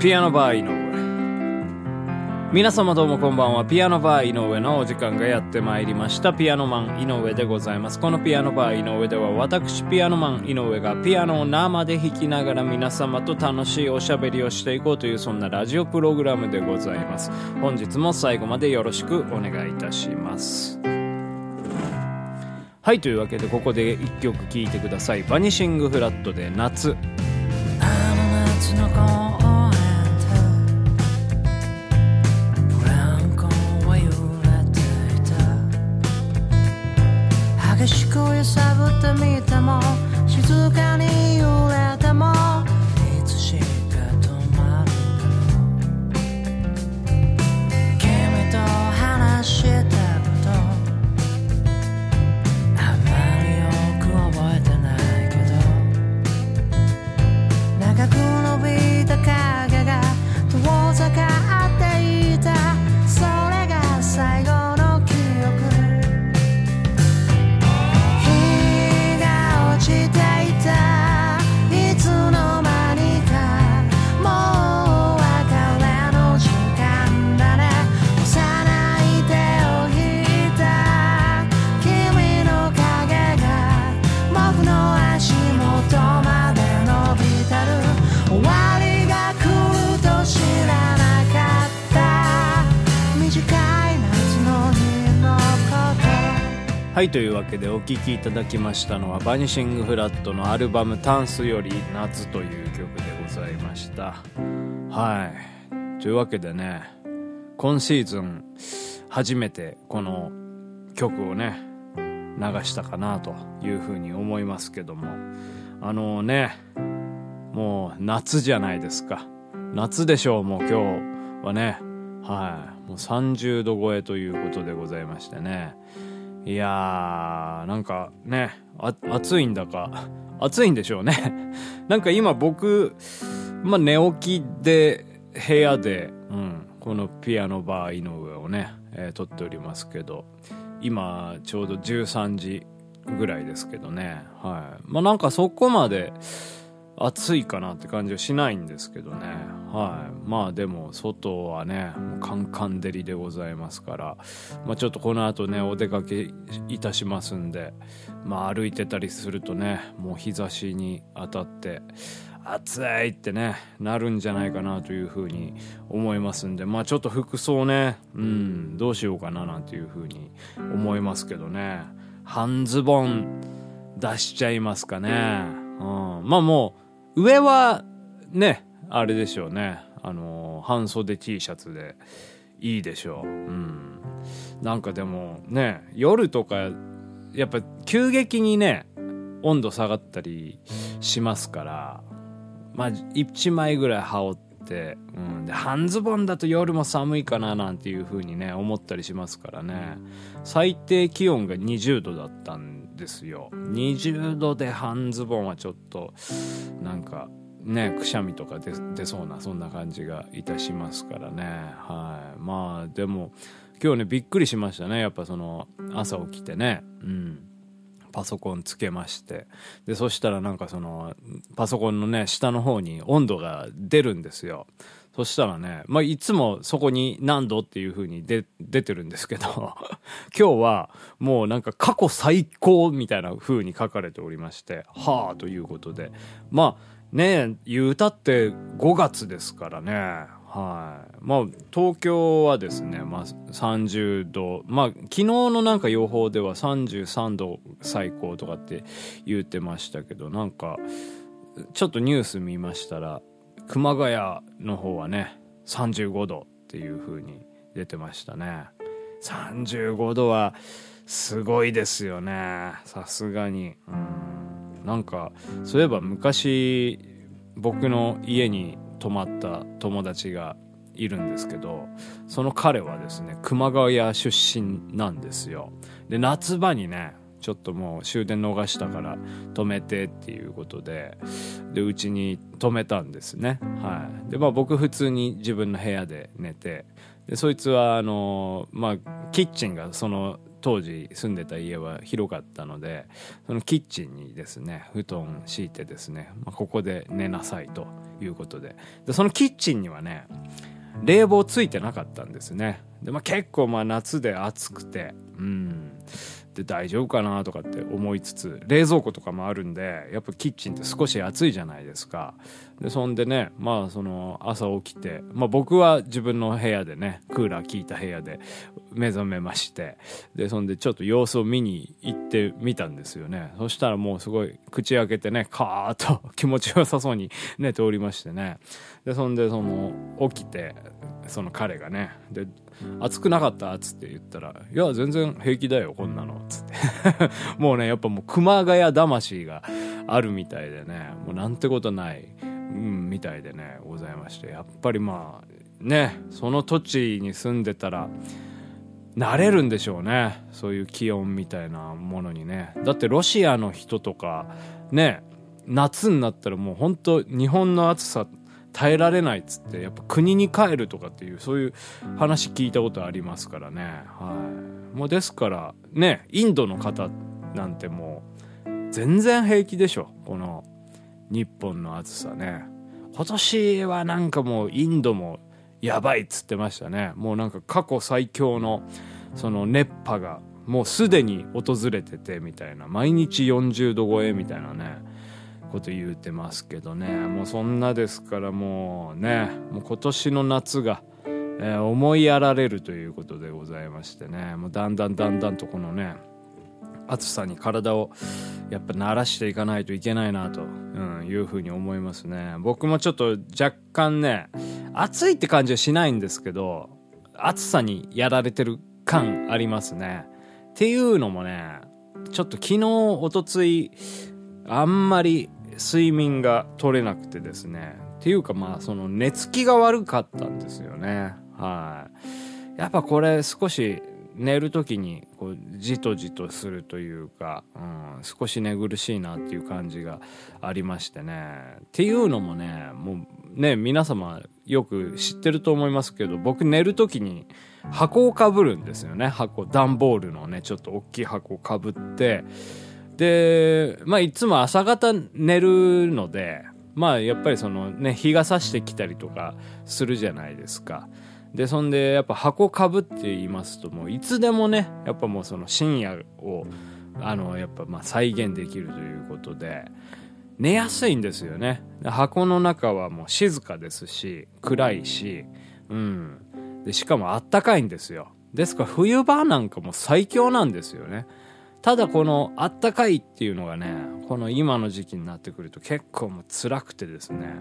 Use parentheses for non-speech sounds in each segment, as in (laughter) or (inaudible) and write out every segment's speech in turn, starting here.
ピアノバー井上。皆様どうもこんばんは。ピアノバー井上のお時間がやってまいりました。ピアノマン井上でございます。このピアノバー井上では私ピアノマン井上がピアノを生で弾きながら皆様と楽しいおしゃべりをしていこうというそんなラジオプログラムでございます。本日も最後までよろしくお願いいたします。はいというわけでここで1曲聴いてください「バニシングフラット」で「夏」あの夏のさぶってみても静かにはいというわけでお聴きいただきましたのはバニシングフラットのアルバム「タンス」より「夏」という曲でございました。はい。というわけでね今シーズン初めてこの曲をね流したかなというふうに思いますけども。あのねもう夏じゃないですか。夏でしょうもう今日はね。はい。もう30度超えということでございましてね。いやーなんかねあ暑いんだか (laughs) 暑いんでしょうね。(laughs) なんか今僕、まあ、寝起きで部屋で、うん、このピアノバー井上をね、えー撮っておりますけど今ちょうど13時ぐらいですけどね。はい。まあなんかそこまで暑いかなって感じはしないんですけどね。はい。まあでも外はねカンカン照りでございますからまあちょっとこの後ねお出かけいたしますんでまあ歩いてたりするとねもう日差しに当たって暑いってねなるんじゃないかなというふうに思いますんでまあちょっと服装ねうんどうしようかななんていうふうに思いますけどね。半ズボン出しちゃいますかね、うん、まあもう上はねあれでしょうね。あの半袖 T シャツでいいでしょう。うん。なんかでもね夜とかやっぱ急激にね温度下がったりしますからまあ1枚ぐらい羽織って、うん、で半ズボンだと夜も寒いかななんていう風にね思ったりしますからね。最低気温が20度だったんですよ。20度で半ズボンはちょっとなんかねくしゃみとか出出そうなそんな感じがいたしますからね。はい。まあでも今日ねびっくりしましたね。やっぱその朝起きてね。うん。パソコンつけまして。でそしたらなんかそのパソコンのね下の方に温度が出るんですよ。そしたらね、まあ、いつもそこに何度っていう風に出出てるんですけど。(laughs) 今日はもうなんか過去最高みたいな風に書かれておりまして。はあということで。まあね言うたって5月ですからね。はい。まあ東京はですね、まあ、30度。まあ昨日のなんか予報では33度最高とかって言ってましたけどなんかちょっとニュース見ましたら熊谷の方はね35度っていう風に出てましたね。35度はすごいですよね。さすがに。うん。なんかそういえば昔僕の家に泊まった友達がいるんですけどその彼はですね熊谷出身なんですよ。で夏場にねちょっともう終電逃したから止めてっていうことででうちに止めたんですね。はい。でまあ僕普通に自分の部屋で寝てでそいつはあのまあキッチンがその当時住んでた家は広かったのでそのキッチンにですね布団敷いてですね、まあ、ここで寝なさいということで。でそのキッチンにはね冷房ついてなかったんですね。で、まあ、結構まあ夏で暑くてうん。で大丈夫かなとかって思いつつ冷蔵庫とかもあるんでやっぱキッチンって少し暑いじゃないですか。でそんでねまあその朝起きて、まあ、僕は自分の部屋でねクーラー効いた部屋で目覚めましてでそんでちょっと様子を見に行ってみたんですよね。そしたらもうすごい口開けてねカーッと気持ちよさそうに寝ておりましてね。でそんでその起きてその彼がねで暑くなかったっつって言ったら「いや全然平気だよこんなの」っつって。(laughs) もうねやっぱもう熊谷魂があるみたいでねもうなんてことない、うん、みたいでねございまして。やっぱりまあねその土地に住んでたら慣れるんでしょうね。そういう気温みたいなものにね。だってロシアの人とかね夏になったらもう本当日本の暑さ耐えられないっつってやっぱ国に帰るとかっていうそういう話聞いたことありますからね。はい。もうですからねインドの方なんてもう全然平気でしょ。この日本の暑さね。今年はなんかもうインドもやばいっつってましたね。もうなんか過去最強のその熱波がもうすでに訪れててみたいな。毎日40度超えみたいなね。こと言うてますけどね。もうそんなですからもうねもう今年の夏が、えー思いやられるということでございましてね。もうだんだんだんだんとこのね暑さに体をやっぱ慣らしていかないといけないなと、うん、いうふうに思いますね。僕もちょっと若干ね暑いって感じはしないんですけど暑さにやられてる感ありますね。っていうのもねちょっと昨日おとついあんまり睡眠が取れなくてですね。っていうかまあその寝つきが悪かったんですよね。はい。やっぱこれ少し寝る時にこうじとじとするというか、うん、少し寝苦しいなっていう感じがありましてね。っていうのもねもうね皆様よく知ってると思いますけど僕寝る時に箱をかぶるんですよね。箱段ボールのねちょっと大きい箱をかぶってでまあいつも朝方寝るのでまあやっぱりそのね日が差してきたりとかするじゃないですか。でそんでやっぱ箱かぶって言いますともういつでもねやっぱもうその深夜をあのやっぱまあ再現できるということで寝やすいんですよね。箱の中はもう静かですし暗いしうん。でしかもあったかいんですよ。ですから冬場なんかも最強なんですよね。ただこのあったかいっていうのがねこの今の時期になってくると結構もう辛くてですね。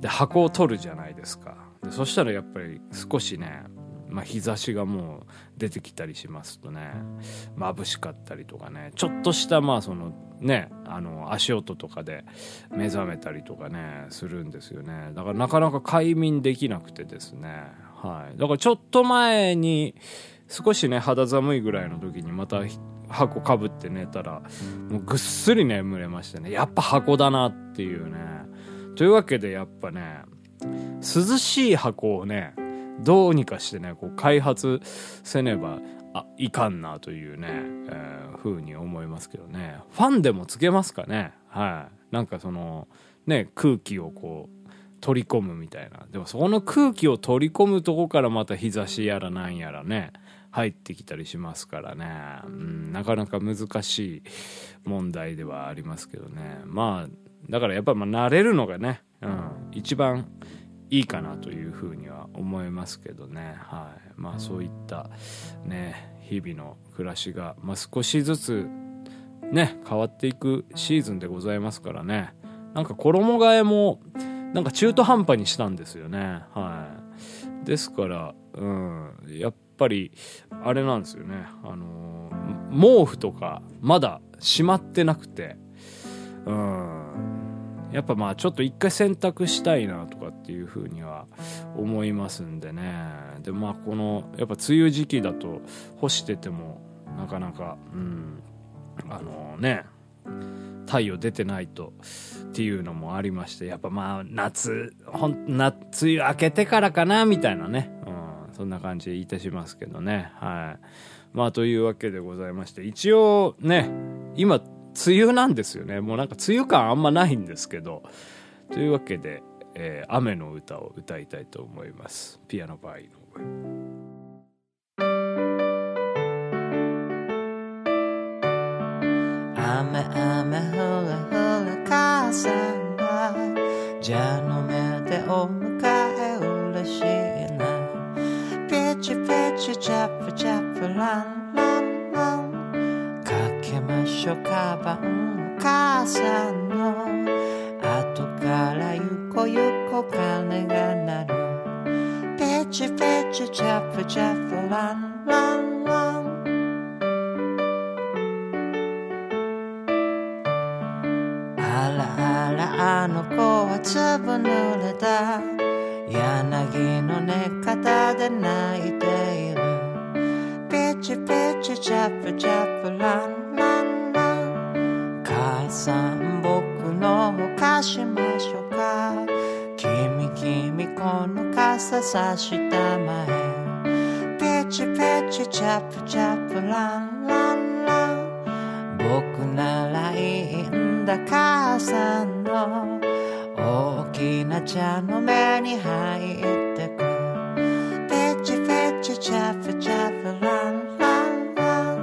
で箱を取るじゃないですか。でそしたらやっぱり少しね、まあ、日差しがもう出てきたりしますとね眩しかったりとかねちょっとしたまあそのねあの足音とかで目覚めたりとかねするんですよね。だからなかなか快眠できなくてですね。はい。だからちょっと前に少しね肌寒いぐらいの時にまた箱かぶって寝たらもうぐっすり眠れましてね。やっぱ箱だなっていうね。というわけでやっぱね涼しい箱をねどうにかしてねこう開発せねばあいかんなというね、えー、風に思いますけどね。ファンでもつけますかね。はい。なんかそのね空気をこう取り込むみたいな。でもそこの空気を取り込むとこからまた日差しやらなんやらね入ってきたりしますからね、うん、なかなか難しい問題ではありますけどね。まあだからやっぱま慣れるのがね、うん、一番いいかなというふうには思いますけどね。はい。まあそういったね日々の暮らしが、まあ、少しずつね変わっていくシーズンでございますからね。なんか衣替えもなんか中途半端にしたんですよね。はい。ですからうんやっぱりあれなんですよね。あの毛布とかまだしまってなくて。うん。やっぱまあちょっと一回洗濯したいなとかっていうふうには思いますんでね。でまあこのやっぱ梅雨時期だと干しててもなかなかうん。あのね。太陽出てないとっていうのもありましてやっぱまあ夏ほん夏梅雨明けてからかなみたいなね、うん、そんな感じでいたしますけどね。はい。まあというわけでございまして一応ね今梅雨なんですよね。もうなんか梅雨感あんまないんですけど。というわけで、えー雨の歌を歌いたいと思います。ピアノバー井上。雨雨ふらふら母さんが蛇の目でお迎えチピチチャプチャプランランランかけましょうカバンお母さんの後からゆこゆこ鐘が鳴るピチピチチャップチャップランランランあらあらあの子は粒濡れた柳の根方で泣いているピチピチチャプチャプランランラン。母さん僕のを貸しましょうか。君君この傘さしたまえ。ピチピチチャプチャプランランラン。僕ならいいんだ母さんの。大きな茶の目に入ってくピチピチチャプチャプランランラ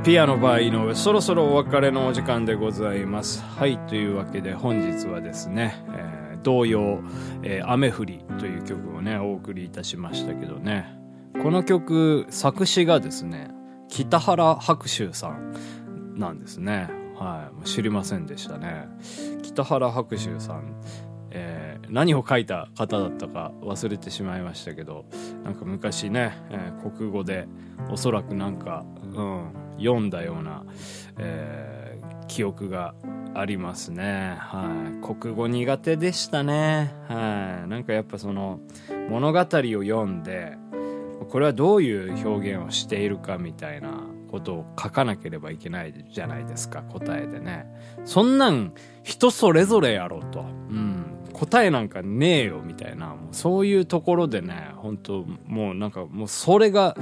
ンピアノバー井上そろそろお別れのお時間でございます。はいというわけで本日はですね、えー童謡、えー雨降り」という曲をねお送りいたしましたけどね。この曲作詞がですね北原白秋さんなんですね。はい知りませんでしたね。北原白秋さんえー何を書いた方だったか忘れてしまいましたけどなんか昔ね、えー国語でおそらくなんか、うん、読んだような、えー記憶がありますね。はい。国語苦手でしたね。はい。なんかやっぱその物語を読んでこれはどういう表現をしているかみたいなことを書かなければいけないじゃないですか答えでね。そんなん人それぞれやろと、うん、答えなんかねえよみたいなもうそういうところでね本当もうなんかもうそれが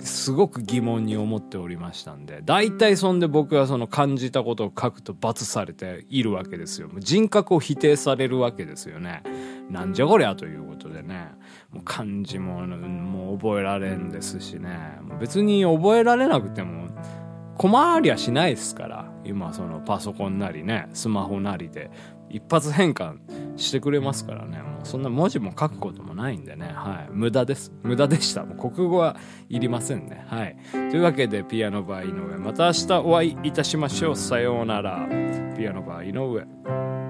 すごく疑問に思っておりましたんで大体そんで僕はその感じたことを書くと罰されているわけですよ。もう人格を否定されるわけですよね。なんじゃこりゃということでね。もう漢字ももう覚えられんですしね。別に覚えられなくても困りゃしないですから。今そのパソコンなりねスマホなりで。一発変換してくれますからね。もうそんな文字も書くこともないんでね。はい。無駄です。無駄でした。もう国語はいりませんね。はい。というわけでピアノバー井上。また明日お会いいたしましょう。さようなら。ピアノバー井上。